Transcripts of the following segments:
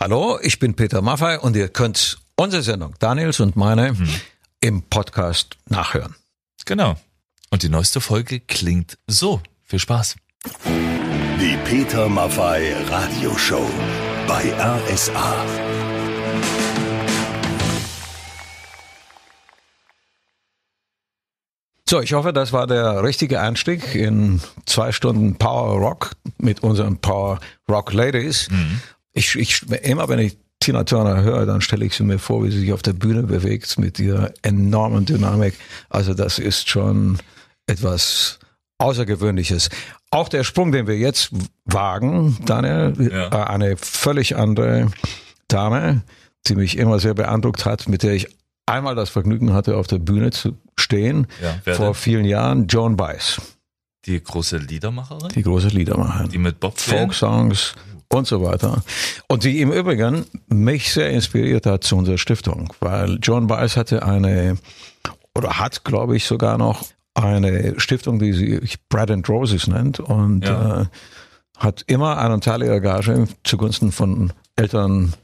Hallo, ich bin Peter Maffei und ihr könnt unsere Sendung, Daniels und meine, mhm. im Podcast nachhören. Genau. Und die neueste Folge klingt so. Viel Spaß. Die Peter Maffei Radioshow bei RSA. So, ich hoffe, das war der richtige Einstieg in zwei Stunden Power Rock mit unseren Power Rock Ladies. Mhm. Ich, ich, immer wenn ich Tina Turner höre, dann stelle ich sie mir vor, wie sie sich auf der Bühne bewegt mit ihrer enormen Dynamik. Also das ist schon etwas Außergewöhnliches. Auch der Sprung, den wir jetzt wagen, Daniel, ja. Äh, eine völlig andere Dame, die mich immer sehr beeindruckt hat, mit der ich einmal das Vergnügen hatte, auf der Bühne zu stehen, ja, vor denn? vielen Jahren, Joan Baez. Die große Liedermacherin? Die große Liedermacherin. Die mit Bob Folk-Songs und so weiter. Und die im Übrigen mich sehr inspiriert hat zu unserer Stiftung, weil John Baez hatte eine, oder hat, glaube ich, sogar noch eine Stiftung, die sich Brad and Roses nennt und ja. äh, hat immer einen Teil ihrer Gage zugunsten von Eltern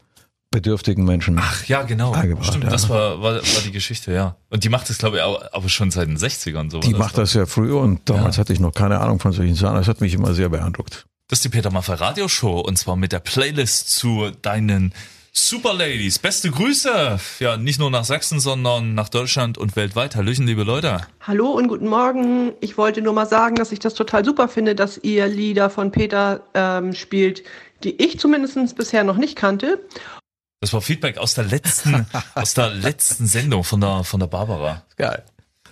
bedürftigen Menschen. Ach ja, genau. Stimmt, ja. das war, war, war die Geschichte, ja. Und die macht das, glaube ich, auch, aber schon seit den 60ern so. Die macht das sehr früh und damals ja. hatte ich noch keine Ahnung von solchen Sachen. Das hat mich immer sehr beeindruckt. Das ist die Peter Maffay Radioshow und zwar mit der Playlist zu deinen Super Ladies. Beste Grüße. Ja, nicht nur nach Sachsen, sondern nach Deutschland und weltweit. Hallöchen, liebe Leute. Hallo und guten Morgen. Ich wollte nur mal sagen, dass ich das total super finde, dass ihr Lieder von Peter ähm, spielt, die ich zumindest bisher noch nicht kannte. Das war Feedback aus der letzten, aus der letzten Sendung von der, von der Barbara. Geil.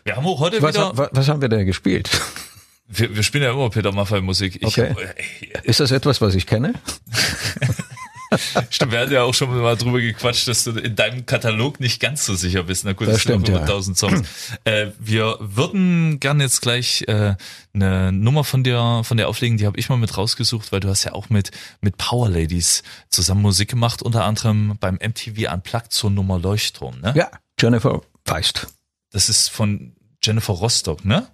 Wir haben auch heute was, wieder. Was, was haben wir denn gespielt? Wir, wir spielen ja immer Peter Maffay Musik. Ich, okay. Ist das etwas, was ich kenne? Stimmt, wir hatten ja auch schon mal drüber gequatscht, dass du in deinem Katalog nicht ganz so sicher bist. Na gut, das, das stimmt, ja. 1000 Songs. äh, wir würden gerne jetzt gleich äh, eine Nummer von dir von dir auflegen, die habe ich mal mit rausgesucht, weil du hast ja auch mit mit Power Ladies zusammen Musik gemacht, unter anderem beim MTV Unplugged zur Nummer Leuchtturm, ne? Ja, Jennifer Feist. Das ist von Jennifer Rostock, ne?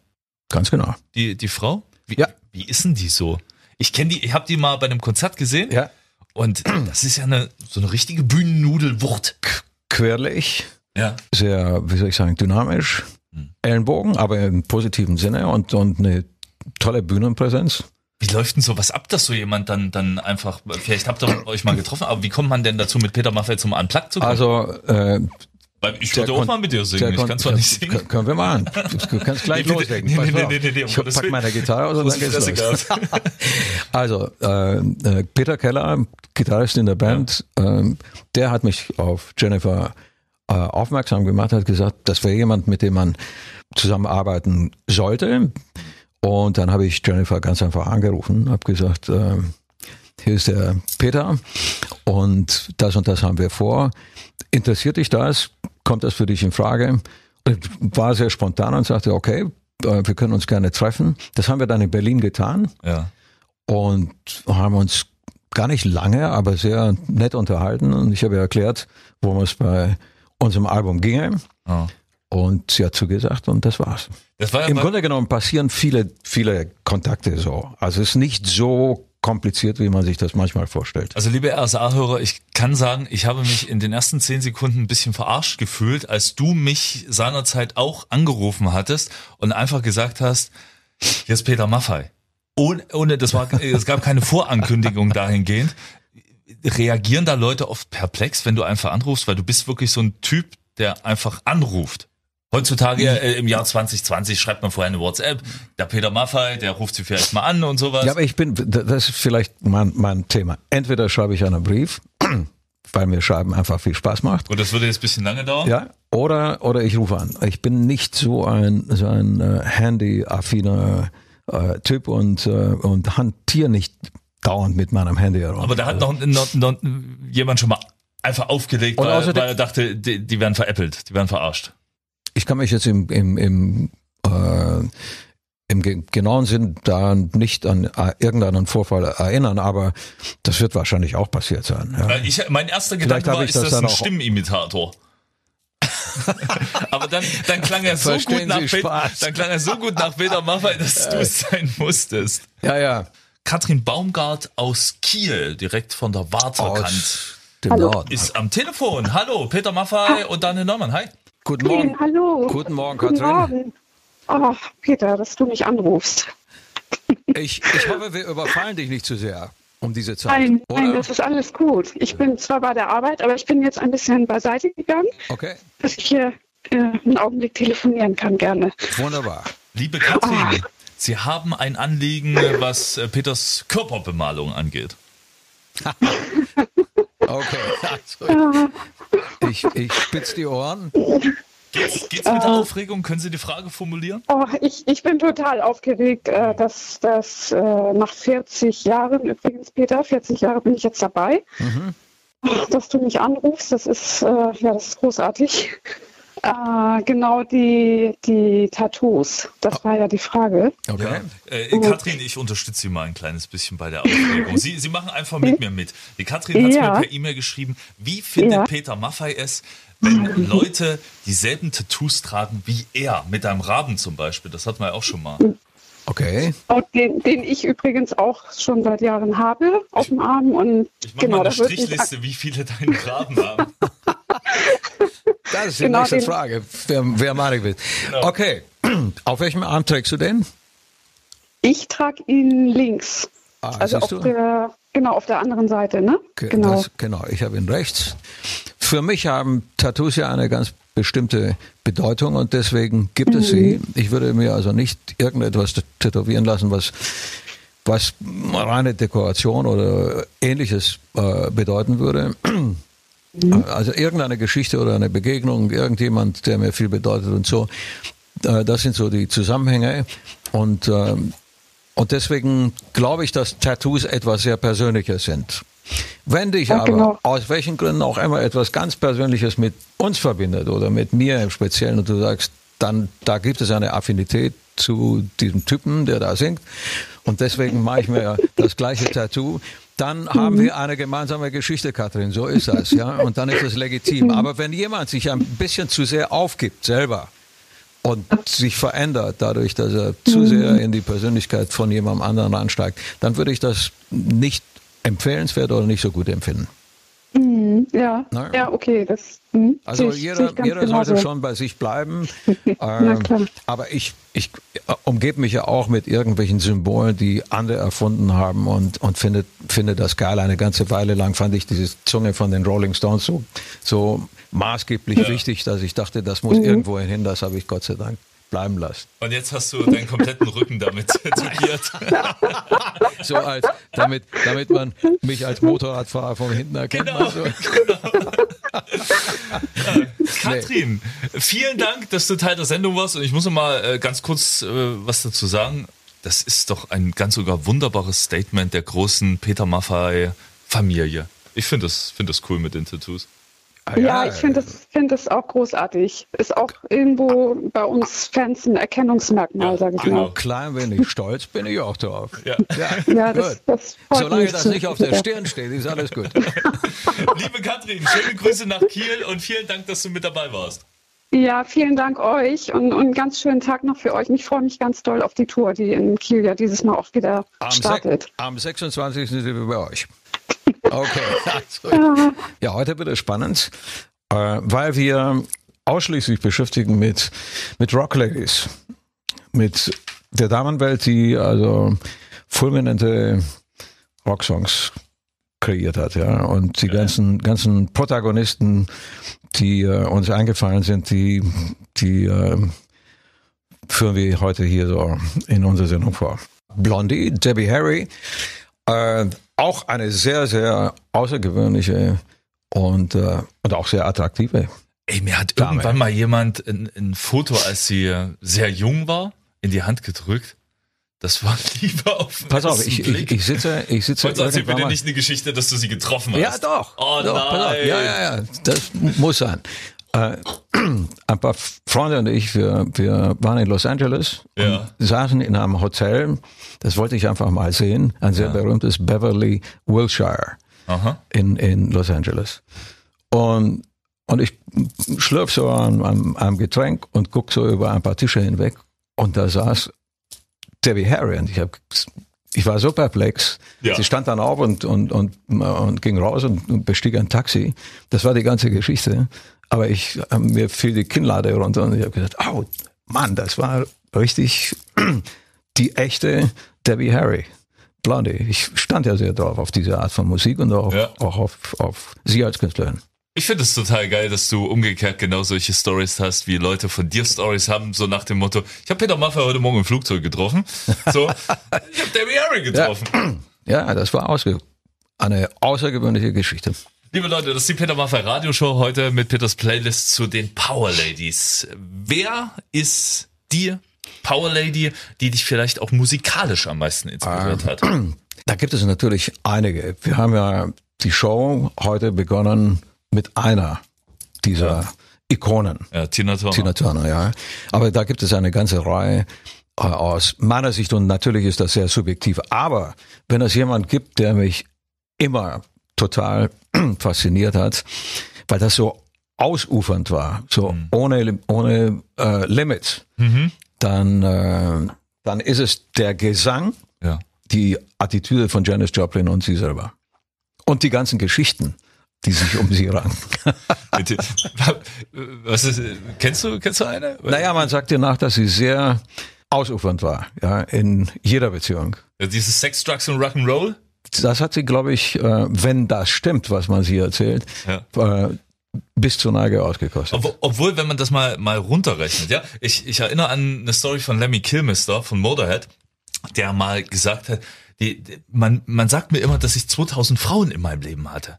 Ganz genau. Die, die Frau? Wie, ja. Wie ist denn die so? Ich kenne die, ich habe die mal bei einem Konzert gesehen. Ja. Und das ist ja eine, so eine richtige Bühnennudelwucht. Quirlig. Ja. Sehr, wie soll ich sagen, dynamisch. Hm. Ellenbogen, aber im positiven Sinne und, und eine tolle Bühnenpräsenz. Wie läuft denn sowas ab, dass so jemand dann, dann einfach, vielleicht habt ihr euch mal getroffen, aber wie kommt man denn dazu, mit Peter Maffay zum Unplugged zu kommen? Also, äh, ich würde auch mal mit dir singen. Ich kann zwar nicht singen. Können wir machen. Du kannst gleich nee, loslegen. Nee, nee, nee, nee, nee, ich pack meine Gitarre aus und dann geht's los. also, äh, äh, Peter Keller, Gitarrist in der Band, ja. äh, der hat mich auf Jennifer äh, aufmerksam gemacht, hat gesagt, das wäre jemand, mit dem man zusammenarbeiten sollte. Und dann habe ich Jennifer ganz einfach angerufen, habe gesagt, äh, hier ist der Peter und das und das haben wir vor. Interessiert dich das? Kommt das für dich in Frage? War sehr spontan und sagte, okay, äh, wir können uns gerne treffen. Das haben wir dann in Berlin getan. Ja. Und haben uns gar nicht lange, aber sehr nett unterhalten. Und ich habe erklärt, worum es bei unserem Album ginge. Oh. Und sie hat zugesagt und das war's. Das war ja Im Grunde genommen passieren viele, viele Kontakte so. Also es ist nicht so kompliziert, wie man sich das manchmal vorstellt. Also liebe RSA-Hörer, ich kann sagen, ich habe mich in den ersten zehn Sekunden ein bisschen verarscht gefühlt, als du mich seinerzeit auch angerufen hattest und einfach gesagt hast, hier ist Peter Maffei. Ohne, ohne das war, es gab keine Vorankündigung dahingehend. Reagieren da Leute oft perplex, wenn du einfach anrufst, weil du bist wirklich so ein Typ, der einfach anruft. Heutzutage äh, im Jahr 2020 schreibt man vorher eine WhatsApp. Der Peter Maffei, der ruft sie vielleicht mal an und sowas. Ja, aber ich bin, das ist vielleicht mein, mein Thema. Entweder schreibe ich einen Brief, weil mir Schreiben einfach viel Spaß macht. Und das würde jetzt ein bisschen lange dauern? Ja. Oder, oder ich rufe an. Ich bin nicht so ein, so ein äh, Handy-affiner äh, Typ und, äh, und hantiere nicht dauernd mit meinem Handy herum. Aber da hat noch, noch, noch jemand schon mal einfach aufgelegt, weil, weil er dachte, die, die werden veräppelt, die werden verarscht ich kann mich jetzt im, im, im, äh, im genauen Sinn da nicht an äh, irgendeinen Vorfall erinnern, aber das wird wahrscheinlich auch passiert sein. Ja. Äh, ich, mein erster Gedanke war, ist das, das ein Stimmenimitator? aber dann, dann klang er so gut nach Peter, dann klang er so gut nach Peter Maffay, dass du es sein musstest. Ja, ja. Katrin Baumgart aus Kiel, direkt von der. Norden. Ist am Telefon. Hallo, Peter Maffei und Daniel Neumann. Hi. Guten Morgen. Hallo. Guten Morgen, Guten Katrin. Morgen. Oh, Peter, dass du mich anrufst. Ich, ich hoffe, wir überfallen dich nicht zu sehr um diese Zeit. Nein, oder? nein, das ist alles gut. Ich bin zwar bei der Arbeit, aber ich bin jetzt ein bisschen beiseite gegangen, okay. dass ich hier äh, einen Augenblick telefonieren kann, gerne. Wunderbar. Liebe Katrin, oh. Sie haben ein Anliegen, was äh, Peters Körperbemalung angeht. okay, also ich, ich spitze die Ohren. Geht's, geht's mit der äh. Aufregung? Können Sie die Frage formulieren? Oh, ich, ich bin total aufgeregt, äh, dass, dass äh, nach 40 Jahren, übrigens Peter, 40 Jahre bin ich jetzt dabei, mhm. dass du mich anrufst, das ist, äh, ja, das ist großartig. Äh, genau die, die Tattoos, das war ja die Frage. Okay. Ja. Äh, Katrin, ich unterstütze Sie mal ein kleines bisschen bei der Aufregung. Sie, Sie machen einfach mit mir mit. Die Katrin hat ja. mir per E-Mail geschrieben, wie findet ja. Peter Maffei es, wenn Leute dieselben Tattoos tragen wie er, mit einem Raben zum Beispiel. Das hatten wir ja auch schon mal. Okay. Den, den, ich übrigens auch schon seit Jahren habe auf dem Arm. Und ich mache genau, mal eine Strichliste, wie viele deinen Raben haben. Das ist die genau nächste Frage, wer, wer Marek will. Genau. Okay, auf welchem Arm trägst du den? Ich trage ihn links. Ah, also auf der, genau, auf der anderen Seite, ne? Genau. Das, genau, ich habe ihn rechts. Für mich haben Tattoos ja eine ganz bestimmte Bedeutung und deswegen gibt mhm. es sie. Mhm. Ich würde mir also nicht irgendetwas tätowieren lassen, was was reine Dekoration oder ähnliches äh, bedeuten würde. Mhm. Also irgendeine Geschichte oder eine Begegnung, irgendjemand, der mir viel bedeutet und so. Äh, das sind so die Zusammenhänge. Und, ähm, und deswegen glaube ich, dass Tattoos etwas sehr Persönliches sind. Wenn dich ja, aber genau. aus welchen Gründen auch immer etwas ganz Persönliches mit uns verbindet oder mit mir im Speziellen und du sagst, dann da gibt es eine Affinität zu diesem Typen, der da singt und deswegen mache ich mir das gleiche Tattoo, dann mhm. haben wir eine gemeinsame Geschichte, Katrin. So ist das, ja. Und dann ist es legitim. Mhm. Aber wenn jemand sich ein bisschen zu sehr aufgibt selber und sich verändert dadurch, dass er zu mhm. sehr in die Persönlichkeit von jemandem anderen ansteigt, dann würde ich das nicht empfehlenswert oder nicht so gut empfinden. Mhm, ja, Na? ja, okay. Das, mh, also ich, jeder, jeder sollte schon bei sich bleiben. ähm, aber ich, ich umgebe mich ja auch mit irgendwelchen Symbolen, die andere erfunden haben und, und finde, finde das geil. Eine ganze Weile lang fand ich diese Zunge von den Rolling Stones so, so maßgeblich ja. wichtig, dass ich dachte, das muss mhm. irgendwo hin. Das habe ich Gott sei Dank bleiben lassen. Und jetzt hast du deinen kompletten Rücken damit tätowiert. so als, damit, damit man mich als Motorradfahrer von hinten erkennt. Genau, so. genau. ja, Katrin, vielen Dank, dass du Teil der Sendung warst. Und ich muss noch mal äh, ganz kurz äh, was dazu sagen. Das ist doch ein ganz sogar wunderbares Statement der großen Peter Maffei Familie. Ich finde das, find das cool mit den Tattoos. Ah, ja, ja, ich finde das, find das auch großartig. Ist auch irgendwo bei uns Fans ein Erkennungsmerkmal, ja, sage ich genau. mal. Klein wenig stolz bin ich auch drauf. Ja, ja, ja das, das Solange das nicht auf der Stirn steht, ist alles gut. Liebe Katrin, schöne Grüße nach Kiel und vielen Dank, dass du mit dabei warst. Ja, vielen Dank euch und, und einen ganz schönen Tag noch für euch. Ich freue mich ganz doll auf die Tour, die in Kiel ja dieses Mal auch wieder am startet. am 26. sind wir bei euch. Okay. Also, ja, heute wird es spannend, äh, weil wir ausschließlich beschäftigen mit, mit Rock Ladies. Mit der Damenwelt, die also fulminante Rocksongs kreiert hat, ja. Und die ganzen, ganzen Protagonisten, die äh, uns eingefallen sind, die, die äh, führen wir heute hier so in unserer Sendung vor. Blondie, Debbie Harry, äh, auch eine sehr, sehr außergewöhnliche und, äh, und auch sehr attraktive. Ey, mir hat Dame. irgendwann mal jemand ein, ein Foto, als sie sehr jung war, in die Hand gedrückt. Das war lieber auf Pass auf, ich, ich, ich sitze, ich sitze. Heute erzähl bitte nicht eine Geschichte, dass du sie getroffen hast. Ja, doch. Oh doch, nein. Ja, ja, ja. Das muss sein. Äh, ein paar Freunde und ich, wir, wir waren in Los Angeles ja. saßen in einem Hotel. Das wollte ich einfach mal sehen. Ein sehr ja. berühmtes Beverly Wilshire Aha. in, in Los Angeles. Und, und ich schlürf so an, an einem Getränk und guck so über ein paar Tische hinweg. Und da saß Debbie Harry und ich habe ich war so perplex. Ja. Sie stand dann auf und, und, und, und ging raus und bestieg ein Taxi. Das war die ganze Geschichte. Aber ich, äh, mir fiel die Kinnlade runter und ich habe gesagt, oh Mann, das war richtig die echte Debbie Harry. Blondie. Ich stand ja sehr drauf auf diese Art von Musik und auch, ja. auch auf, auf sie als Künstlerin. Ich finde es total geil, dass du umgekehrt genau solche Stories hast, wie Leute von dir Stories haben, so nach dem Motto, ich habe Peter Maffay heute Morgen im Flugzeug getroffen. So, ich habe Debbie Harry getroffen. Ja, ja das war eine außergewöhnliche Geschichte. Liebe Leute, das ist die Peter Maffay Radioshow heute mit Peters Playlist zu den Power Ladies. Wer ist die Power Lady, die dich vielleicht auch musikalisch am meisten inspiriert hat? Da gibt es natürlich einige. Wir haben ja die Show heute begonnen mit einer dieser ja. Ikonen. Ja, Tina Turner. Tina Turner, ja. Aber da gibt es eine ganze Reihe äh, aus meiner Sicht und natürlich ist das sehr subjektiv. Aber wenn es jemand gibt, der mich immer total fasziniert hat, weil das so ausufernd war, so mhm. ohne ohne äh, Limits, mhm. dann äh, dann ist es der Gesang, ja. die Attitüde von Janis Joplin und sie selber und die ganzen Geschichten die sich um sie ranken. Was ist, kennst du, kennst du eine? Naja, man sagt ihr nach, dass sie sehr ausufernd war, ja, in jeder Beziehung. Dieses Sex, Drugs und Rock'n'Roll? Das hat sie, glaube ich, äh, wenn das stimmt, was man sie erzählt, ja. Äh, bis zur Neige ausgekostet. Ob, obwohl, wenn man das mal, mal runterrechnet, ja, ich, ich erinnere an eine Story von Lemmy Kilmister von Motorhead, der mal gesagt hat, die, die, man, man sagt mir immer, dass ich 2000 Frauen in meinem Leben hatte.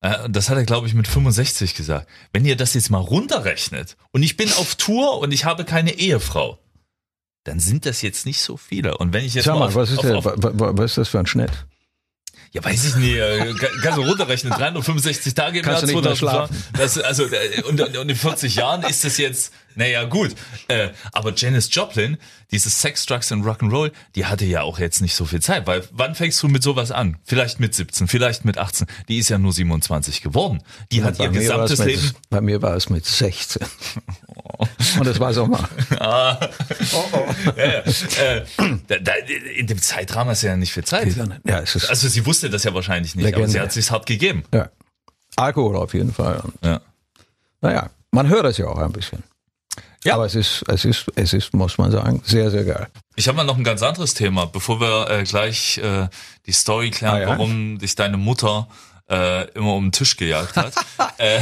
Äh, das hat er, glaube ich, mit 65 gesagt. Wenn ihr das jetzt mal runterrechnet und ich bin auf Tour und ich habe keine Ehefrau, dann sind das jetzt nicht so viele. Und wenn ich jetzt Sag mal, auf, was, ist auf, der, auf, was ist das für ein Schnitt? Ja, weiß ich nicht. Äh, kannst du runterrechnen. 365 Tage im Kannst Jahr 2000. Das, also, äh, und, und in 40 Jahren ist das jetzt, naja, gut. Äh, aber Janis Joplin, dieses Sex, Drugs and Rock'n'Roll, die hatte ja auch jetzt nicht so viel Zeit. Weil wann fängst du mit sowas an? Vielleicht mit 17, vielleicht mit 18. Die ist ja nur 27 geworden. Die hat ihr gesamtes mit, Leben. Bei mir war es mit 16. Und das war Sommer. ah. oh, oh. Ja. Äh, da, da, in dem Zeitrahmen ist ja nicht viel Zeit. Ja, es also sie wusste das ja wahrscheinlich nicht, Legende. aber sie hat sich hart gegeben. Ja. Alkohol auf jeden Fall. Und ja. Naja, man hört es ja auch ein bisschen. Ja. Aber es ist, es ist, es ist, muss man sagen, sehr, sehr geil. Ich habe mal noch ein ganz anderes Thema, bevor wir äh, gleich äh, die Story klären, ah, ja? warum dich deine Mutter äh, immer um den Tisch gejagt hat. äh,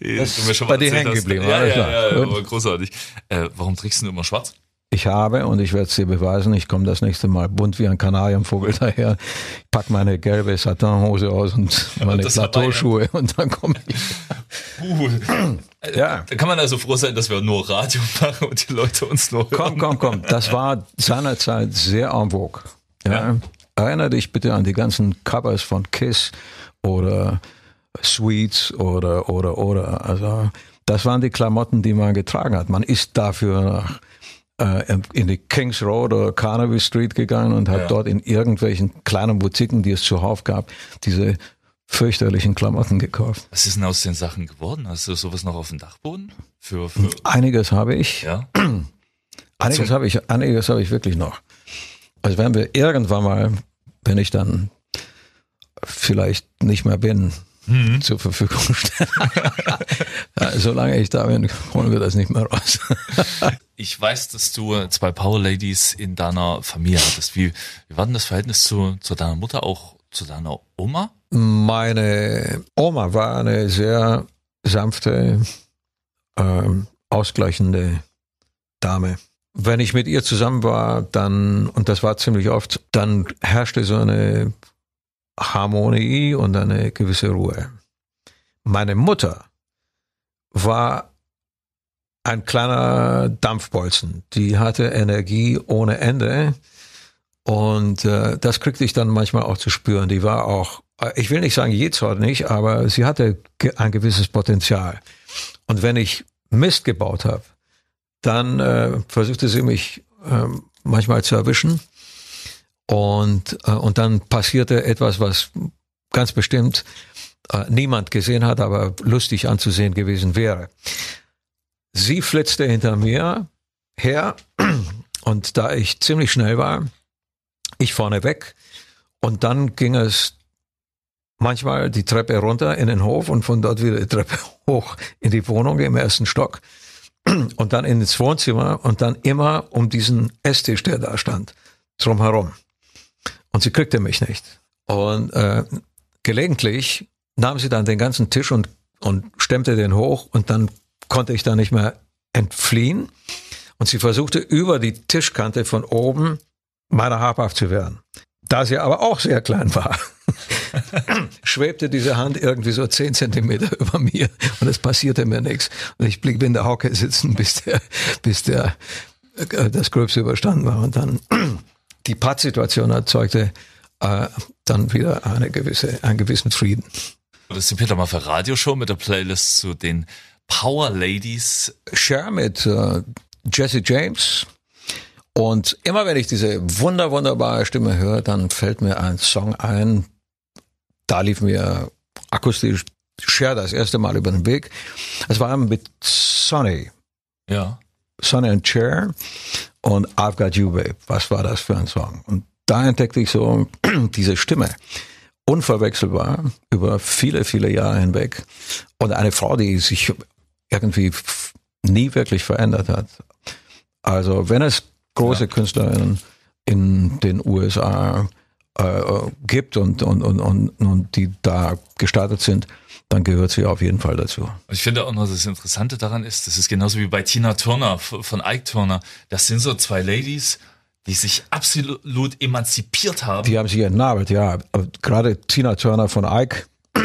die, das ist schon bei dir hängen geblieben. Ja, ja, ja, ja, aber großartig. Äh, warum trägst du immer schwarz? Ich habe, und ich werde es dir beweisen, ich komme das nächste Mal bunt wie ein Kanarienvogel daher, ich pack meine gelbe Satinhose aus und meine Plateauschuhe und dann komme ich. Uh, ja. Da kann man also froh sein, dass wir nur Radio machen und die Leute uns nur hören. Komm, komm, komm. Das war seinerzeit sehr en vogue. Ja. ja. Erinnere dich bitte an die ganzen Covers von Kiss oder Sweets oder, oder, oder. Also, das waren die Klamotten, die man getragen hat. Man ist dafür nach äh, in die Kings Road oder Carnaby Street gegangen und hat ja. dort in irgendwelchen kleinen Boutiquen, die es zuhauf gab, diese fürchterlichen Klamotten gekauft. Was ist denn aus den Sachen geworden? Hast du sowas noch auf dem Dachboden? Für, für einiges habe ich. Ja. einiges habe ich, einiges habe ich wirklich noch. Also werden wir irgendwann mal, wenn ich dann vielleicht nicht mehr bin, mhm. zur Verfügung stellen. solange ich da bin, holen wir das nicht mehr raus. ich weiß, dass du zwei Power Ladies in deiner Familie hattest. Wie, wie war denn das Verhältnis zu, zu deiner Mutter, auch zu deiner Oma? Meine Oma war eine sehr sanfte, ähm, ausgleichende Dame. Wenn ich mit ihr zusammen war, dann, und das war ziemlich oft, dann herrschte so eine Harmonie und eine gewisse Ruhe. Meine Mutter war ein kleiner Dampfbolzen. Die hatte Energie ohne Ende. Und äh, das kriegte ich dann manchmal auch zu spüren. Die war auch, äh, ich will nicht sagen nicht, aber sie hatte ein gewisses Potenzial. Und wenn ich Mist gebaut habe, dann äh, versuchte sie mich äh, manchmal zu erwischen. Und, äh, und dann passierte etwas, was ganz bestimmt äh, niemand gesehen hat, aber lustig anzusehen gewesen wäre. Sie flitzte hinter mir her und da ich ziemlich schnell war, ich vorne weg und dann ging es manchmal die Treppe runter in den Hof und von dort wieder die Treppe hoch in die Wohnung im ersten Stock und dann ins Wohnzimmer und dann immer um diesen Esstisch, der da stand, drumherum. Und sie kriegte mich nicht. Und äh, gelegentlich nahm sie dann den ganzen Tisch und, und stemmte den hoch und dann konnte ich da nicht mehr entfliehen. Und sie versuchte über die Tischkante von oben meiner habhaft zu werden. Da sie aber auch sehr klein war, schwebte diese Hand irgendwie so zehn Zentimeter über mir und es passierte mir nichts. Und ich blieb in der Hocke sitzen, bis der, bis der, äh, das Gröbste überstanden war. Und dann die Pattsituation erzeugte äh, dann wieder eine gewisse, einen gewissen Frieden. Das ist die Peter Maffay Radioshow mit der Playlist zu den Power Ladies. Share mit äh, Jesse James, und immer wenn ich diese wunder, wunderbare Stimme höre, dann fällt mir ein Song ein. Da lief mir akustisch Cher das erste Mal über den Weg. Es war mit Sonny. Ja. Sonny and Cher und I've Got You Babe. Was war das für ein Song? Und da entdeckte ich so diese Stimme. Unverwechselbar über viele, viele Jahre hinweg. Und eine Frau, die sich irgendwie nie wirklich verändert hat. Also wenn es große ja. Künstlerinnen in den USA äh, gibt und, und, und, und, und die da gestartet sind, dann gehört sie auf jeden Fall dazu. Ich finde auch noch, das Interessante daran ist, das ist genauso wie bei Tina Turner von Ike Turner. Das sind so zwei Ladies, die sich absolut emanzipiert haben. Die haben sich entnabelt, ja. Gerade Tina Turner von Ike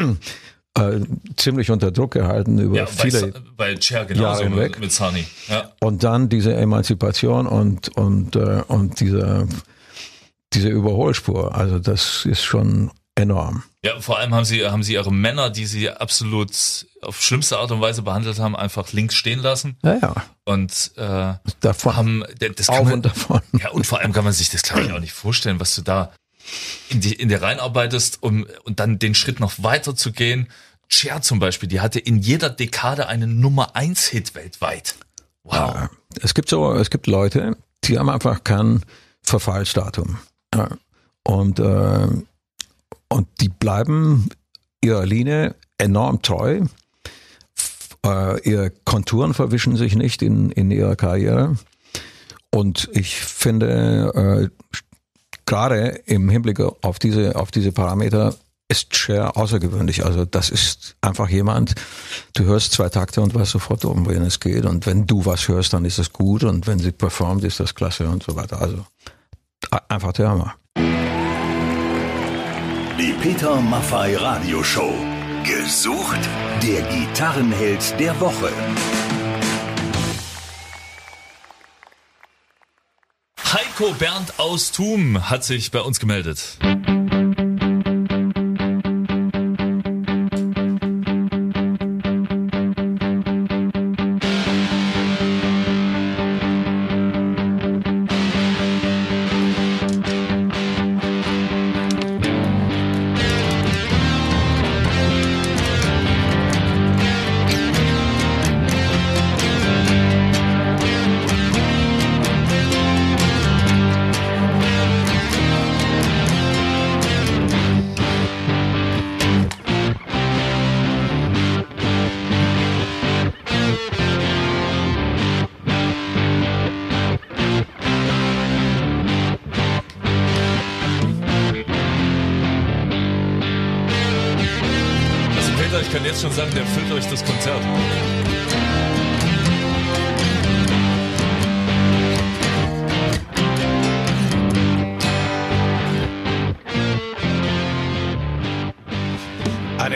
äh, ziemlich unter Druck gehalten über ja, viele bei, bei Cher genauso Jahre hinweg. Mit, mit Sunny. Ja. Und dann diese Emanzipation und und äh, und diese diese Überholspur. Also das ist schon enorm. Ja, vor allem haben sie haben sie ihre Männer, die sie absolut auf schlimmste Art und Weise behandelt haben, einfach links stehen lassen. Ja, ja. Und äh, davon. haben das kann man, und davon. Ja, und vor allem kann man sich das glaube ich auch nicht vorstellen, was du da in die in dir reinarbeitest, um und dann den Schritt noch weiter zu gehen. Cher zum Beispiel, die hatte in jeder Dekade einen Nummer eins Hit weltweit. Wow. Ja, es gibt so, es gibt Leute, die haben einfach kein Verfallsdatum. Ja. Und, äh, und die bleiben ihrer Linie enorm treu. Äh, ihre Konturen verwischen sich nicht in, in ihrer Karriere. Und ich finde, äh, gerade im Hinblick auf diese, auf diese Parameter ist Cher außergewöhnlich. Also das ist einfach jemand, du hörst zwei Takte und weißt sofort, um wen es geht. Und wenn du was hörst, dann ist es gut. Und wenn sie performt, ist das klasse und so weiter. Also einfach der Hammer. Die Peter Maffei Radioshow. Gesucht der Gitarrenheld der Woche. Heiko Bernd aus Thum hat sich bei uns gemeldet.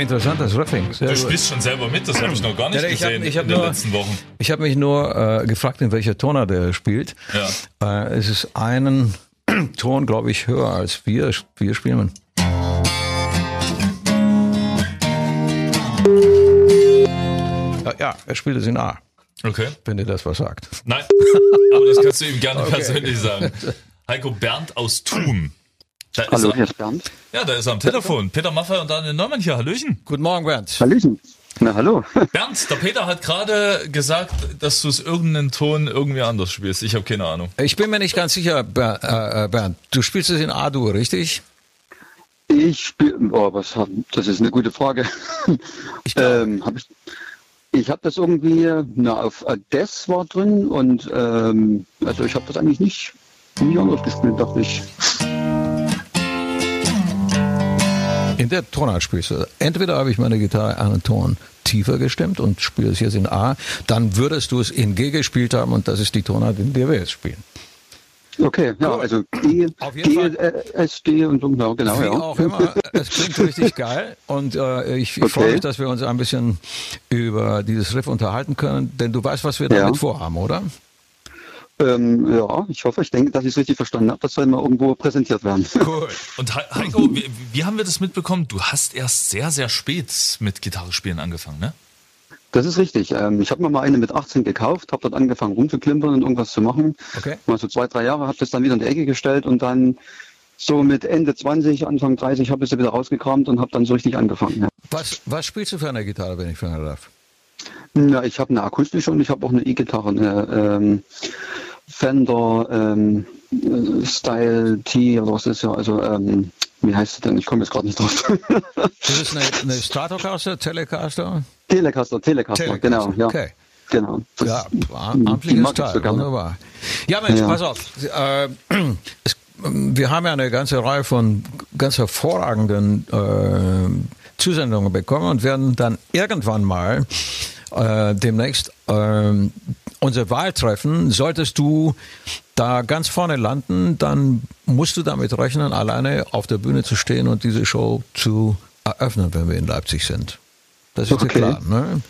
Interessantes Riffing. Sehr du spielst schon selber mit, das habe ich noch gar nicht ja, ich gesehen hab, in nur, den letzten Wochen. Ich habe mich nur äh, gefragt, in welcher Tonart der spielt. Ja. Äh, es ist einen Ton, glaube ich, höher als wir, wir spielen. Ja, ja, er spielt es in A. Okay. Wenn dir das was sagt. Nein, aber das kannst du ihm gerne okay. persönlich sagen. Heiko Bernd aus Thum. Da Hallo, er, hier ist Bernd. Ja, da ist er am Telefon. Peter Maffay und Daniel Neumann hier. Hallöchen. Guten Morgen, Bernd. Hallöchen. Na, hallo. Bernd, der Peter hat gerade gesagt, dass du es irgendeinen Ton irgendwie anders spielst. Ich habe keine Ahnung. Ich bin mir nicht ganz sicher, äh, Bernd. Du spielst es in A-Dur, richtig? Ich spiele, oh, was, das ist eine gute Frage. Ich, ähm, hab ich, ich habe das irgendwie, na, auf Des war drin und ähm, also ich habe das eigentlich nicht, nie anders gespielt, dachte ich. In der Tonart spielst du. Entweder habe ich meine Gitarre einen Ton tiefer gestimmt und spiele es jetzt in A, dann würdest du es in G gespielt haben und das ist die Tonart, in der wir jetzt spielen. Okay, ja, also G, G äh, S, D und so, genau, genau. Wie ja. auch immer, es klingt richtig geil und äh, ich, ich okay. freue mich, dass wir uns ein bisschen über dieses Riff unterhalten können, denn du weißt, was wir damit ja. vorhaben, oder? Ähm, ja, ich hoffe, ich denke, dass ich es richtig verstanden habe. Das soll mal irgendwo präsentiert werden. Cool. Und Heiko, wie, wie, haben wir das mitbekommen? Du hast erst sehr, sehr spät mit Gitarre spielen angefangen, ne? Das ist richtig. Ähm, ich habe mir mal eine mit 18 gekauft, habe dort angefangen rumzuklimpern und irgendwas zu machen. Okay. Mal so zwei, drei Jahre, habe das dann wieder in die Ecke gestellt und dann so mit Ende 20, Anfang 30 habe ich sie wieder rausgekramt und habe dann so richtig angefangen. Ja. Was, was spielst du für eine Gitarre, wenn ich fragen darf? Na, ich habe eine akustische und ich habe auch eine E-Gitarre, eine ähm, Fender ähm, Style T oder was ist ja, also ähm, wie heißt es denn? Ich komme jetzt gerade nicht drauf. das ist eine, eine Stratocaster, Telecaster? Telecaster, Telecaster, Telecaster. genau, ja. Okay. Genau. Das ja, amtliches Teil, wunderbar. Ja, Mensch, ja. pass auf. Äh, es, wir haben ja eine ganze Reihe von ganz hervorragenden äh, Zusendungen bekommen und werden dann irgendwann mal äh, demnächst äh, unsere Wahl treffen. Solltest du da ganz vorne landen, dann musst du damit rechnen, alleine auf der Bühne zu stehen und diese Show zu eröffnen, wenn wir in Leipzig sind. Das ist okay. ja klar. Ne?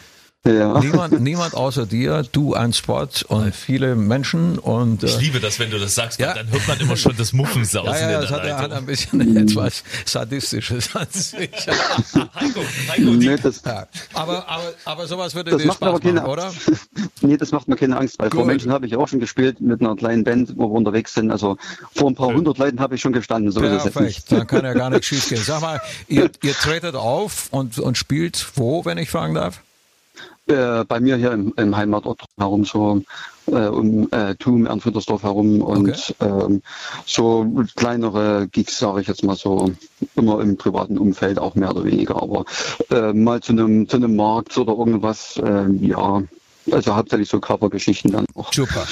Ja. Niemand, niemand außer dir, du ein Spot und viele Menschen und ich äh, liebe das, wenn du das sagst, ja. dann hört man immer schon das Muffensausen ja, ja, das hat, hat ein bisschen etwas sadistisches an sich. Heiko, Heiko, nee, das, ja. aber, aber, aber sowas würde das dir Spaß machen, keine, oder? nee, das macht mir keine Angst, weil Gut. vor Menschen habe ich auch schon gespielt mit einer kleinen Band, wo wir unterwegs sind. Also vor ein paar hundert Leuten habe ich schon gestanden. So Perfekt, ist es dann kann ja gar nichts schief gehen. Sag mal, ihr, ihr tretet auf und, und spielt wo, wenn ich fragen darf? Äh, bei mir hier im, im Heimatort herum, so äh, um äh, Thum, Ernfüttersdorf herum und okay. ähm, so kleinere Gigs, sage ich jetzt mal so, immer im privaten Umfeld auch mehr oder weniger, aber äh, mal zu einem zu einem Markt oder irgendwas, äh, ja, also hauptsächlich so Covergeschichten dann auch. Super.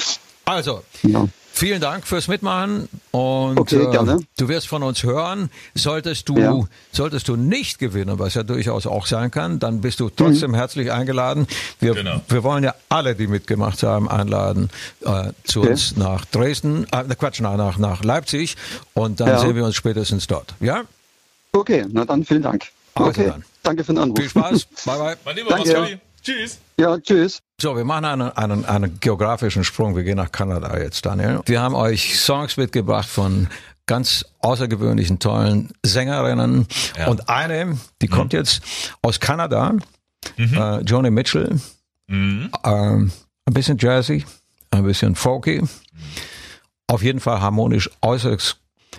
Also, ja. Vielen Dank fürs Mitmachen und okay, äh, du wirst von uns hören. Solltest du, ja. solltest du nicht gewinnen, was ja durchaus auch sein kann, dann bist du trotzdem mhm. herzlich eingeladen. Wir, genau. wir wollen ja alle, die mitgemacht haben, einladen äh, zu okay. uns nach Dresden, äh, Quatsch, nach, nach Leipzig und dann ja. sehen wir uns spätestens dort. Ja? Okay, na dann vielen Dank. Also okay, dann. danke für den Anruf. Viel Spaß. bye bye. Mein lieber Danke. Tschüss. Ja, tschüss. So, wir machen einen, einen, einen geografischen Sprung. Wir gehen nach Kanada jetzt, Daniel. Wir haben euch Songs mitgebracht von ganz außergewöhnlichen, tollen Sängerinnen. Ja. Und eine, die mhm. kommt jetzt aus Kanada, mhm. äh, Joni Mitchell. Mhm. Äh, ein bisschen Jazzy, ein bisschen folky. Auf jeden Fall harmonisch äußerst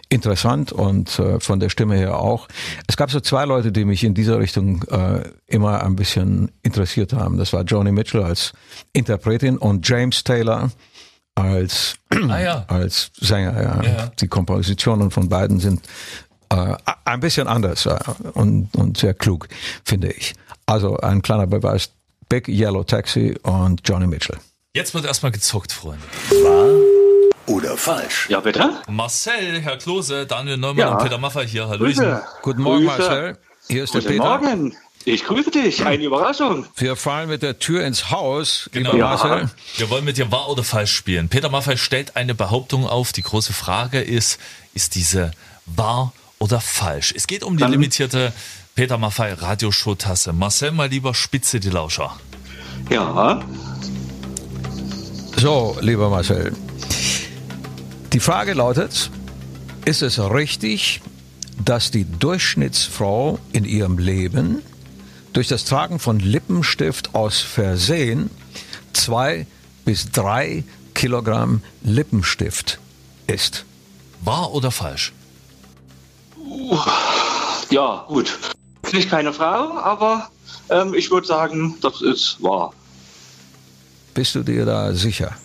interessant und äh, von der Stimme her auch. Es gab so zwei Leute, die mich in dieser Richtung äh, immer ein bisschen interessiert haben. Das war Joni Mitchell als Interpretin und James Taylor als, ah, ja. als Sänger. Ja. ja. Die Kompositionen von beiden sind äh, ein bisschen anders äh, und, und sehr klug, finde ich. Also ein kleiner Beweis. Big Yellow Taxi und Johnny Mitchell. Jetzt wird erstmal gezockt, Freunde. Wahr oder falsch? Ja, bitte? Marcel, Herr Klose, Daniel Neumann ja. und Peter Maffay hier. Hallöchen. Guten Morgen, Grüße. Marcel. Hier ist Guten der Peter. Guten Morgen. Ich grüße dich. Eine Überraschung. Wir fallen mit der Tür ins Haus, genau. Marcel. Wir wollen mit dir wahr oder falsch spielen. Peter Maffay stellt eine Behauptung auf. Die große Frage ist, ist diese wahr oder falsch? Es geht um die Dann limitierte Peter Maffay Radioshow-Tasse. Marcel, mal lieber spitze die Lauscher. Ja. So, lieber Marcel. Die Frage lautet, ist es richtig, dass die Durchschnittsfrau in ihrem Leben durch das Tragen von Lippenstift aus Versehen zwei bis drei Kilogramm Lippenstift isst? Wahr oder falsch? Ja, gut. Bin ich keine Frau, aber Ähm, ich würde sagen, das ist wahr. Bist du dir da sicher?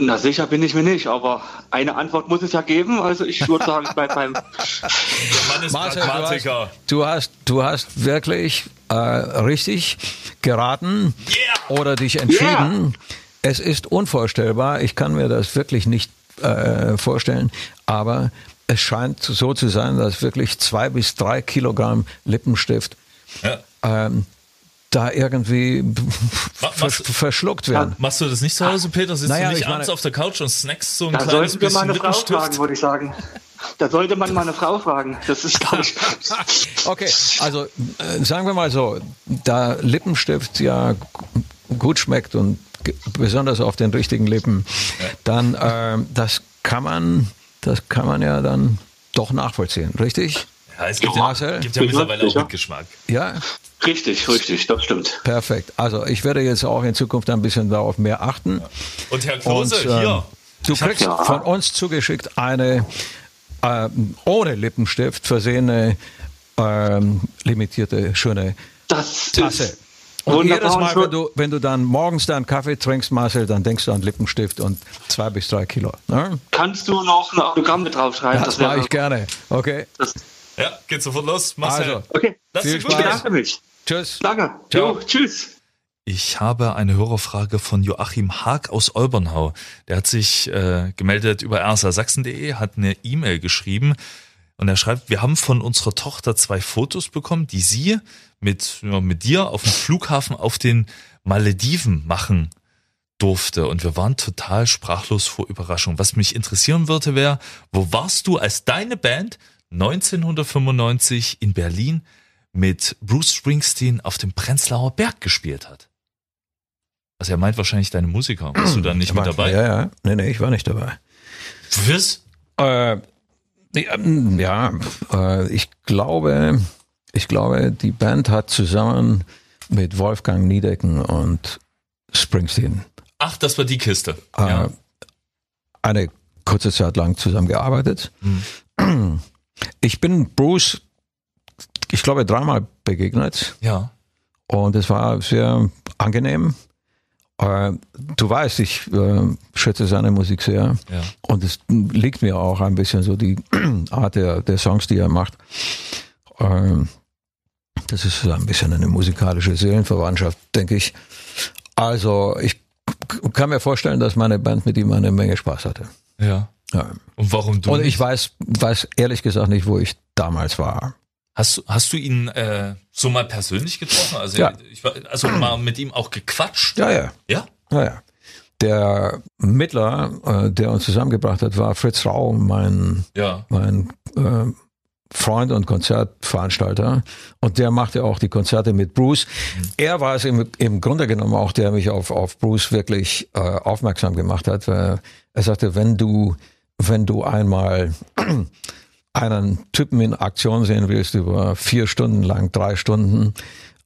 Na, sicher bin ich mir nicht, aber eine Antwort muss es ja geben. Also ich würde sagen, ich bleibe beim. Ist Marcel, Pragmatiker. Du hast, du hast wirklich äh, richtig geraten Yeah! oder dich entschieden. Es ist unvorstellbar. Ich kann mir das wirklich nicht äh, vorstellen. Aber es scheint so zu sein, dass wirklich zwei bis drei Kilogramm Lippenstift Ja. ähm, da irgendwie vers verschluckt werden. Machst du das nicht zu Hause, Peter? Sitzt Naja, du nicht ich meine- abends auf der Couch und snackst so ein Da kleines sollten wir mal bisschen eine Frau Lippenstift? fragen, würde ich sagen. Da sollte man mal eine Frau fragen. Das ist, glaube ich. Okay, also äh, sagen wir mal so, da Lippenstift ja gut schmeckt und besonders auf den richtigen Lippen, dann ähm, das kann man, das kann man ja dann doch nachvollziehen, richtig? Ja, es gibt ja, Marcel? gibt ja mittlerweile auch Sicher. Mitgeschmack. Ja, Richtig, richtig, das stimmt. perfekt. Also ich werde jetzt auch in Zukunft ein bisschen darauf mehr achten. Und Herr Klose, Und, ähm, hier. Du kriegst Ja. von uns zugeschickt eine ähm, ohne Lippenstift versehene ähm, limitierte schöne Das Tasse. Und wunderbar. jedes Mal, Ich wenn du, wenn du dann morgens deinen Kaffee trinkst, Marcel, dann denkst du an Lippenstift und zwei bis drei Kilo. Ne? Kannst du noch ein Autogramm mit draufschreiben? Das mache ich gerne. Okay, Das, Ja, geht sofort los. Marcel. Also, okay, Lass viel Spaß. gehen. bedanke mich. Tschüss. Danke. Ciao. Jo, tschüss. Ich habe eine Hörerfrage von Joachim Haag aus Olbernhau. Der hat sich äh, gemeldet über rsasachsen.de, hat eine E-Mail geschrieben und er schreibt, wir haben von unserer Tochter zwei Fotos bekommen, die sie mit, ja, mit dir auf dem Flughafen auf den Malediven machen durfte. Und wir waren total sprachlos vor Überraschung. Was mich interessieren würde, wäre, wo warst du, als deine Band 1995 in Berlin mit Bruce Springsteen auf dem Prenzlauer Berg gespielt hat? Also er meint wahrscheinlich deine Musiker. Warst du dann nicht mit dabei? Ja, ja. Nee, nee, ich war nicht dabei. Was? Äh, ja, mm, ja äh, ich glaube, ich glaube, die Band hat zusammen mit Wolfgang Niedecken und Springsteen Ach, das war die Kiste. äh, Ja. eine kurze Zeit lang zusammengearbeitet. Mhm. Ich bin Bruce, ich glaube, dreimal begegnet ja. und es war sehr angenehm. Äh, du weißt, ich äh, schätze seine Musik sehr Ja. und es liegt mir auch ein bisschen so die Art der, der Songs, die er macht. Ähm, das ist so ein bisschen eine musikalische Seelenverwandtschaft, denke ich. Also ich kann mir vorstellen, dass meine Band mit ihm eine Menge Spaß hatte. Ja. Ja. Und warum du? Und ich weiß, weiß ehrlich gesagt nicht, wo ich damals war. Hast, du- hast du ihn äh, so mal persönlich getroffen? Also, Ja. ich, also mal mit ihm auch gequatscht? Ja, ja. Ja? Ja, ja. Der Mittler, äh, der uns zusammengebracht hat, war Fritz Rau, mein, Ja. mein äh, Freund und Konzertveranstalter. Und der machte auch die Konzerte mit Bruce. Er war es im, im Grunde genommen auch, der mich auf, auf Bruce wirklich äh, aufmerksam gemacht hat. Weil er sagte, wenn du, wenn du einmal einen Typen in Aktion sehen willst über vier Stunden lang, drei Stunden,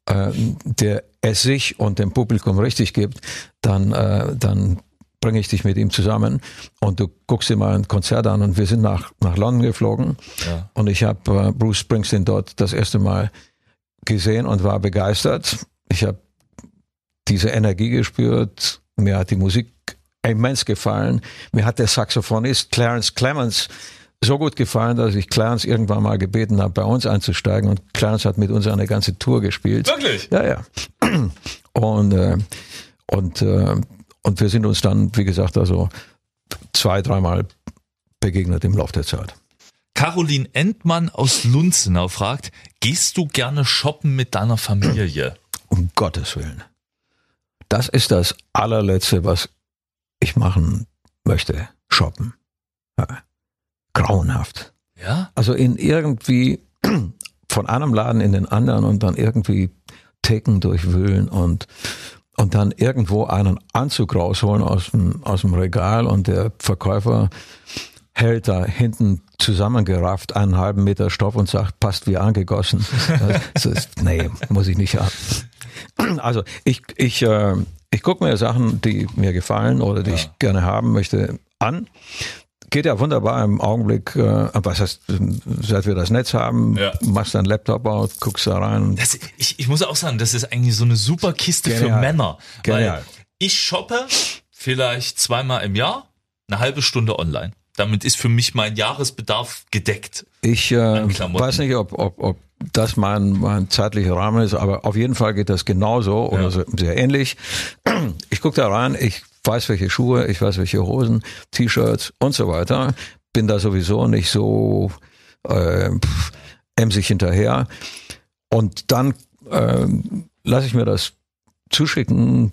äh, der es sich und dem Publikum richtig gibt, dann, äh, dann bringe ich dich mit ihm zusammen und du guckst dir mal ein Konzert an und wir sind nach, nach London geflogen Ja. und ich habe äh, Bruce Springsteen dort das erste Mal gesehen und war begeistert. Ich habe diese Energie gespürt, mir hat die Musik immens gefallen, mir hat der Saxophonist Clarence Clemens so gut gefallen, dass ich Clarence irgendwann mal gebeten habe, bei uns einzusteigen und Clarence hat mit uns eine ganze Tour gespielt. Wirklich? Ja, ja. Und, äh, und, äh, und wir sind uns dann, wie gesagt, also zwei, dreimal begegnet im Laufe der Zeit. Caroline Entmann aus Lunzenau fragt, gehst du gerne shoppen mit deiner Familie? Um Gottes Willen. Das ist das allerletzte, was ich machen möchte. Shoppen. Ja. Grauenhaft. Ja? Also in irgendwie von einem Laden in den anderen und dann irgendwie Theken durchwühlen und, und dann irgendwo einen Anzug rausholen aus dem, aus dem Regal und der Verkäufer hält da hinten zusammengerafft einen halben Meter Stoff und sagt, passt wie angegossen. Das ist, nee, muss ich nicht haben. Also ich, ich, äh, ich gucke mir Sachen, die mir gefallen oder die ich gerne haben möchte, an. Geht ja wunderbar im Augenblick. Äh, was heißt, seit wir das Netz haben, ja. machst deinen Laptop auf, guckst da rein. Das, ich, ich muss auch sagen, das ist eigentlich so eine super Kiste Genial. für Männer. Genial. Weil ich shoppe vielleicht zweimal im Jahr, eine halbe Stunde online. Damit ist für mich mein Jahresbedarf gedeckt. Ich äh, weiß nicht, ob, ob, ob das mein, mein zeitlicher Rahmen ist, aber auf jeden Fall geht das genauso oder ja. sehr ähnlich. Ich gucke da rein, ich weiß welche Schuhe, ich weiß welche Hosen, T-Shirts und so weiter. Bin da sowieso nicht so äh, emsig hinterher. Und dann äh, lasse ich mir das zuschicken,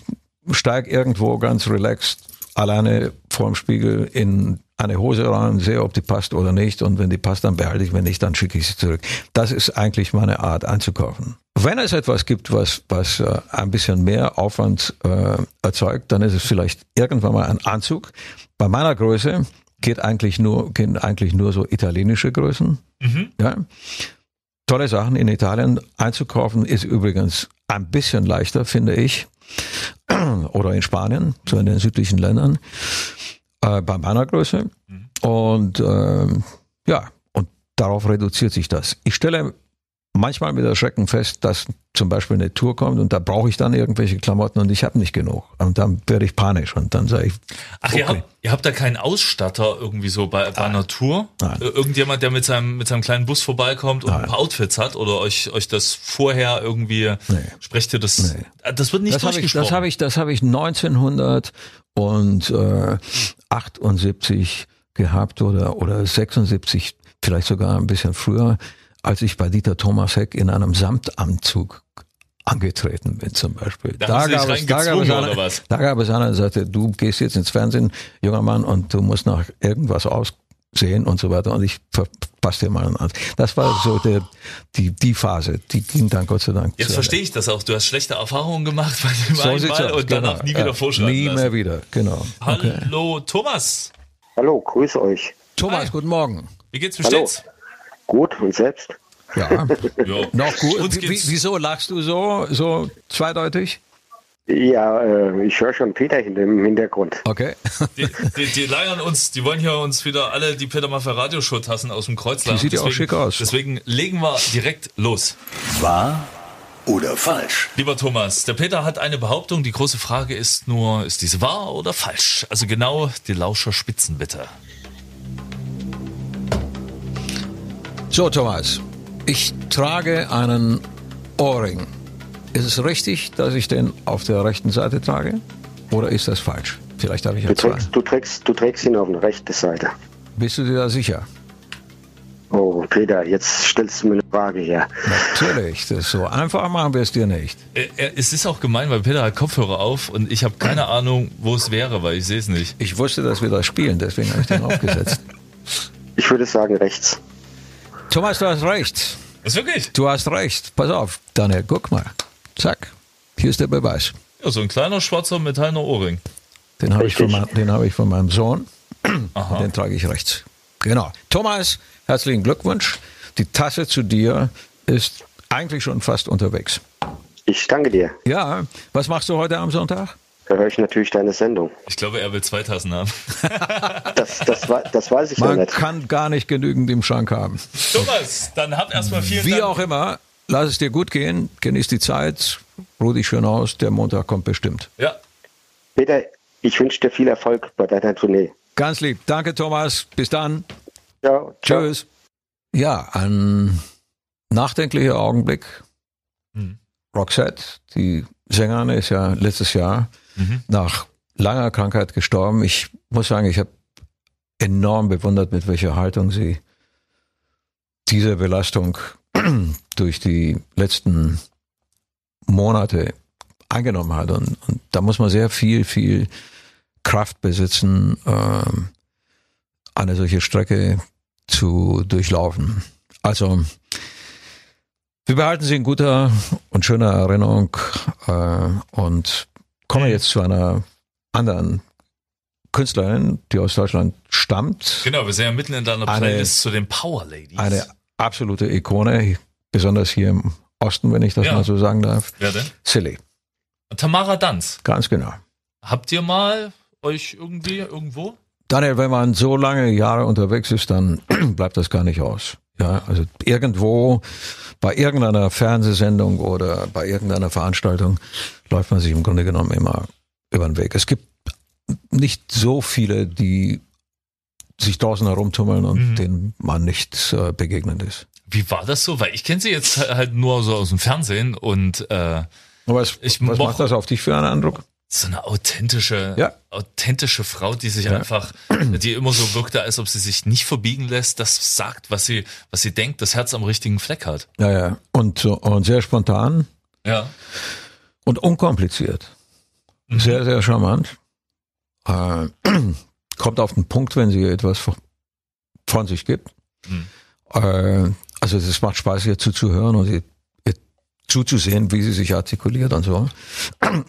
steig irgendwo ganz relaxed alleine vorm Spiegel in eine Hose rein, sehe, ob die passt oder nicht. Und wenn die passt, dann behalte ich, wenn nicht, dann schicke ich sie zurück. Das ist eigentlich meine Art einzukaufen. Wenn es etwas gibt, was, was äh, ein bisschen mehr Aufwand äh, erzeugt, dann ist es vielleicht irgendwann mal ein Anzug. Bei meiner Größe geht eigentlich nur, gehen eigentlich nur so italienische Größen. Mhm. Ja. Tolle Sachen in Italien einzukaufen ist übrigens ein bisschen leichter, finde ich. Oder in Spanien, so in den südlichen Ländern äh, bei meiner Größe. Mhm. Und äh, ja, und darauf reduziert sich das. Ich stelle manchmal mit Erschrecken fest, dass zum Beispiel eine Tour kommt und da brauche ich dann irgendwelche Klamotten und ich habe nicht genug. Und dann werde ich panisch und dann sage ich. Ach, okay. ihr, habt, ihr habt da keinen Ausstatter irgendwie so bei, bei einer Tour? Nein. Irgendjemand, der mit seinem, mit seinem kleinen Bus vorbeikommt und Nein. ein paar Outfits hat oder euch, euch das vorher irgendwie nee. sprecht ihr das? Nee. Das wird nicht das durchgesprochen. Hab ich, das habe ich, das habe ich 1900 und äh, 78 gehabt oder, oder 76, vielleicht sogar ein bisschen früher, als ich bei Dieter Thomas Heck in einem Samtanzug angetreten bin zum Beispiel. Da, da, gab, es, da, gab, es eine, da gab es einer, der sagte, du gehst jetzt ins Fernsehen, junger Mann, und du musst nach irgendwas aussehen und so weiter und ich verpasse dir mal an. Das war so der, die, die Phase, die ging dann Gott sei Dank. Jetzt verstehe ich das auch. Du hast schlechte Erfahrungen gemacht bei dem so einmal und genau. danach nie wieder ja, vorschlagen Nie lassen. mehr wieder, genau. Hallo okay. Thomas. Hallo, grüß euch. Thomas, Hi. guten Morgen. Wie geht's, wie steht's? Gut, und selbst? Ja, ja. noch gut. Wie, wieso lachst du so, so zweideutig? Ja, äh, ich höre schon Peter im Hintergrund. Okay. Die, die, die, leiern uns, die wollen hier uns wieder alle die Peter Maffei Radioshow Tassen aus dem Kreuz lassen. Die sieht ja auch schick aus. Deswegen legen wir direkt los. Wahr oder falsch? Lieber Thomas, der Peter hat eine Behauptung. Die große Frage ist nur, ist diese wahr oder falsch? Also genau die Lauscher Spitzen bitte. So, Thomas, ich trage einen Ohrring. Ist es richtig, dass ich den auf der rechten Seite trage? Oder ist das falsch? Vielleicht habe ich ja du trägst, du trägst, du trägst ihn auf der rechten Seite. Bist du dir da sicher? Oh, Peter, jetzt stellst du mir eine Frage her. Natürlich, das so einfach machen wir es dir nicht. Äh, äh, es ist auch gemein, weil Peter hat Kopfhörer auf und ich habe keine Ahnung, wo es wäre, weil ich sehe es nicht. Ich wusste, dass wir das spielen, deswegen habe ich den aufgesetzt. Ich würde sagen rechts. Thomas, du hast recht. Ist wirklich? Du hast recht. Pass auf, Daniel, guck mal. Zack, hier ist der Beweis. Ja, so ein kleiner schwarzer metallener Ohrring. Den habe ich, von hab ich von meinem Sohn. Aha. Den trage ich rechts. Genau. Thomas, herzlichen Glückwunsch. Die Tasse zu dir ist eigentlich schon fast unterwegs. Ich danke dir. Ja, was machst du heute am Sonntag? Da höre ich natürlich deine Sendung. Ich glaube, er will zwei Tassen haben. das, das, das weiß ich Man ja nicht. Man kann gar nicht genügend im Schrank haben. Thomas, dann hab erstmal vielen Wie Dank. auch immer, lass es dir gut gehen, genieß die Zeit, ruh dich schön aus, der Montag kommt bestimmt. Ja. Peter, ich wünsche dir viel Erfolg bei deiner Tournee. Ganz lieb. Danke, Thomas. Bis dann. Ciao. Tschüss. Ja, ein nachdenklicher Augenblick. Hm. Roxette, die Sängerin, ist ja letztes Jahr mhm. nach langer Krankheit gestorben. Ich muss sagen, ich habe enorm bewundert, mit welcher Haltung sie diese Belastung durch die letzten Monate angenommen hat. Und, und da muss man sehr viel, viel Kraft besitzen, ähm, eine solche Strecke zu durchlaufen. Also wir behalten sie in guter und schöner Erinnerung äh, und kommen jetzt zu einer anderen Künstlerin, die aus Deutschland stammt. Genau, wir sind ja mitten in deiner Playlist zu den Power Ladies. Eine absolute Ikone, besonders hier im Osten, wenn ich das ja. mal so sagen darf. Wer denn? Silly. Tamara Danz. Ganz genau. Habt ihr mal euch irgendwie irgendwo? Daniel, wenn man so lange Jahre unterwegs ist, dann bleibt das gar nicht aus. Ja, also irgendwo bei irgendeiner Fernsehsendung oder bei irgendeiner Veranstaltung läuft man sich im Grunde genommen immer über den Weg. Es gibt nicht so viele, die sich draußen herumtummeln und mhm. denen man nicht äh, begegnet ist. Wie war das so? Weil ich kenne sie jetzt halt nur so aus dem Fernsehen und äh, was, ich was macht das auf dich für einen Eindruck? So eine authentische, ja. authentische Frau, die sich ja. einfach, die immer so wirkte, als ob sie sich nicht verbiegen lässt, das sagt, was sie, was sie denkt, das Herz am richtigen Fleck hat. Ja, ja. Und, und sehr spontan. Ja. Und unkompliziert. Mhm. Sehr, sehr charmant. Äh, kommt auf den Punkt, wenn sie etwas von sich gibt. Mhm. Äh, also es macht Spaß, ihr zuzuhören und ihr, ihr zuzusehen, wie sie sich artikuliert und so.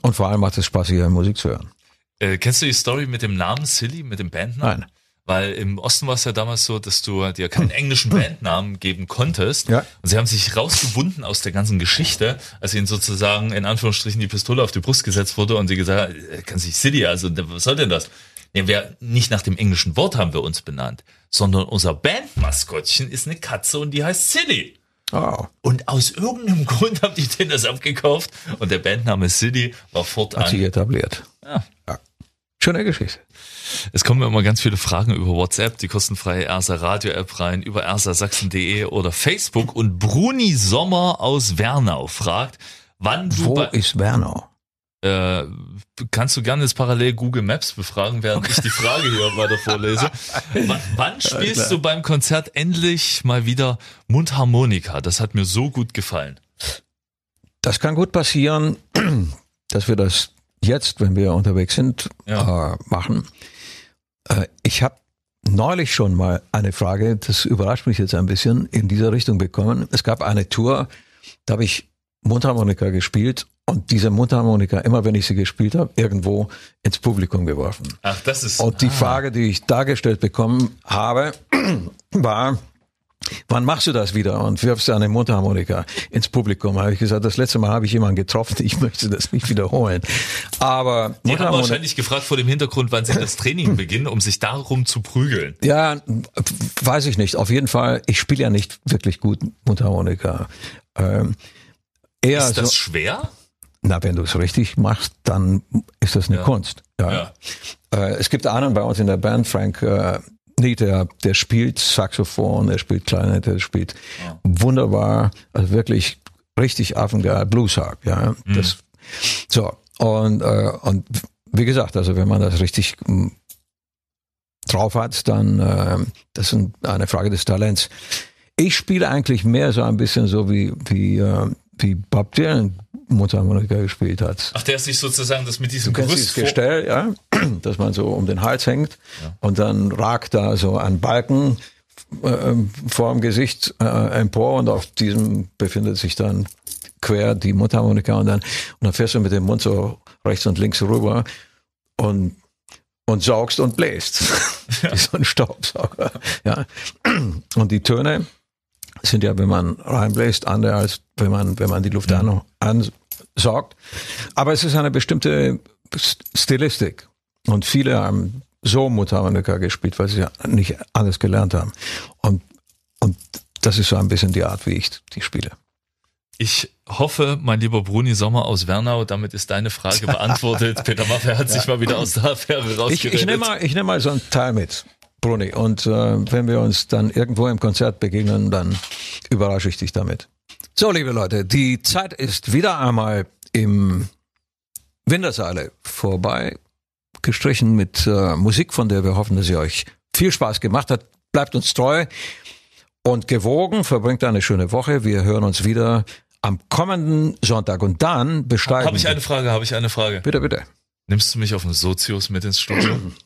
Und vor allem macht es Spaß, ihre Musik zu hören. Äh, kennst du die Story mit dem Namen Silly, mit dem Bandnamen? Nein. Weil im Osten war es ja damals so, dass du dir keinen englischen Bandnamen geben konntest. Ja. Und sie haben sich rausgewunden aus der ganzen Geschichte, als ihnen sozusagen in Anführungsstrichen die Pistole auf die Brust gesetzt wurde und sie gesagt, äh, kann sich Silly, also was soll denn das? Ja, wir, nicht nach dem englischen Wort haben wir uns benannt, sondern unser Bandmaskottchen ist eine Katze und die heißt Silly. Oh. Und aus irgendeinem Grund haben die den das abgekauft und der Bandname Silly war fortan. Hat sich etabliert. Ja. ja. Schöne Geschichte. Es kommen immer ganz viele Fragen über WhatsApp, die kostenfreie Ersa Radio App rein, über ersasachsen.de oder Facebook und Bruni Sommer aus Wernau fragt, wann du Wo ist Wernau? Äh, kannst du gerne jetzt parallel Google Maps befragen, während ich die Frage hier weiter vorlese. W wann spielst du beim Konzert endlich mal wieder Mundharmonika? Das hat mir so gut gefallen. Das kann gut passieren, dass wir das jetzt, wenn wir unterwegs sind, ja. äh, machen. Äh, ich habe neulich schon mal eine Frage, das überrascht mich jetzt ein bisschen, in dieser Richtung bekommen. Es gab eine Tour, da habe ich Mundharmonika gespielt und diese Mundharmonika, immer wenn ich sie gespielt habe, irgendwo ins Publikum geworfen. Ach, das ist. Und die ah. Frage, die ich dargestellt bekommen habe, war, wann machst du das wieder und wirfst eine Mundharmonika ins Publikum? Habe ich gesagt, das letzte Mal habe ich jemanden getroffen, ich möchte das nicht wiederholen. Aber die haben wahrscheinlich gefragt vor dem Hintergrund, wann sie das Training beginnen, um sich darum zu prügeln. Ja, weiß ich nicht. Auf jeden Fall, ich spiele ja nicht wirklich gut Mundharmonika. Ähm, ist das so, schwer? Na, wenn du es richtig machst, dann ist das eine ja. Kunst. Ja. ja. Äh, es gibt einen bei uns in der Band, Frank äh, Nee, der, der spielt Saxophon, er spielt Klarinette, der spielt ja. wunderbar, also wirklich richtig affengeil, Bluesharp, ja. Mhm. Das, so, und, äh, und wie gesagt, also wenn man das richtig m, hm, drauf hat, dann äh, das ist eine Frage des Talents. Ich spiele eigentlich mehr so ein bisschen so wie, wie, äh, wie Bob Dylan Mundharmonika gespielt hat. Ach, der sich sozusagen das mit diesem du Gerüst Gestell, ja, dass man so um den Hals hängt ja. und dann ragt da so ein Balken äh, vor dem Gesicht äh, empor und auf diesem befindet sich dann quer die Mundharmonika und dann und dann fährst du mit dem Mund so rechts und links rüber und und saugst und bläst. Ja. Wie so ein Staubsauger. Ja. Und die Töne, sind ja, wenn man reinbläst, andere als wenn man, wenn man die Luft mhm. ansaugt. Aber es ist eine bestimmte Stilistik. Und viele haben so Mundharmonika gespielt, weil sie ja nicht alles gelernt haben. Und, und das ist so ein bisschen die Art, wie ich die spiele. Ich hoffe, mein lieber Bruni Sommer aus Wernau, damit ist deine Frage beantwortet. Peter Maffei hat ja. sich mal wieder aus der Affäre rausgeredet. Ich, ich nehme mal, ich nehm mal so ein Teil mit. Bruni. Und äh, wenn wir uns dann irgendwo im Konzert begegnen, dann überrasche ich dich damit. So, liebe Leute, die Zeit ist wieder einmal im Wintersaale vorbei gestrichen mit äh, Musik, von der wir hoffen, dass sie euch viel Spaß gemacht hat. Bleibt uns treu und gewogen, verbringt eine schöne Woche. Wir hören uns wieder am kommenden Sonntag und dann besteigen. Habe ich eine Frage, habe ich eine Frage. Bitte, bitte. Nimmst du mich auf den Sozius mit ins Studio?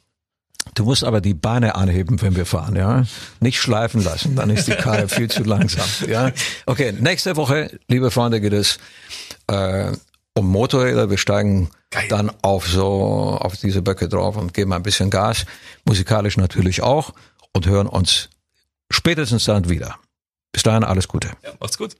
Du musst aber die Beine anheben, wenn wir fahren, ja. Nicht schleifen lassen, dann ist die Karre viel zu langsam, ja. Okay, nächste Woche, liebe Freunde, geht es äh, um Motorräder. Wir steigen Geil. dann auf so auf diese Böcke drauf und geben ein bisschen Gas, musikalisch natürlich auch und hören uns spätestens dann wieder. Bis dahin alles Gute. Ja, macht's gut.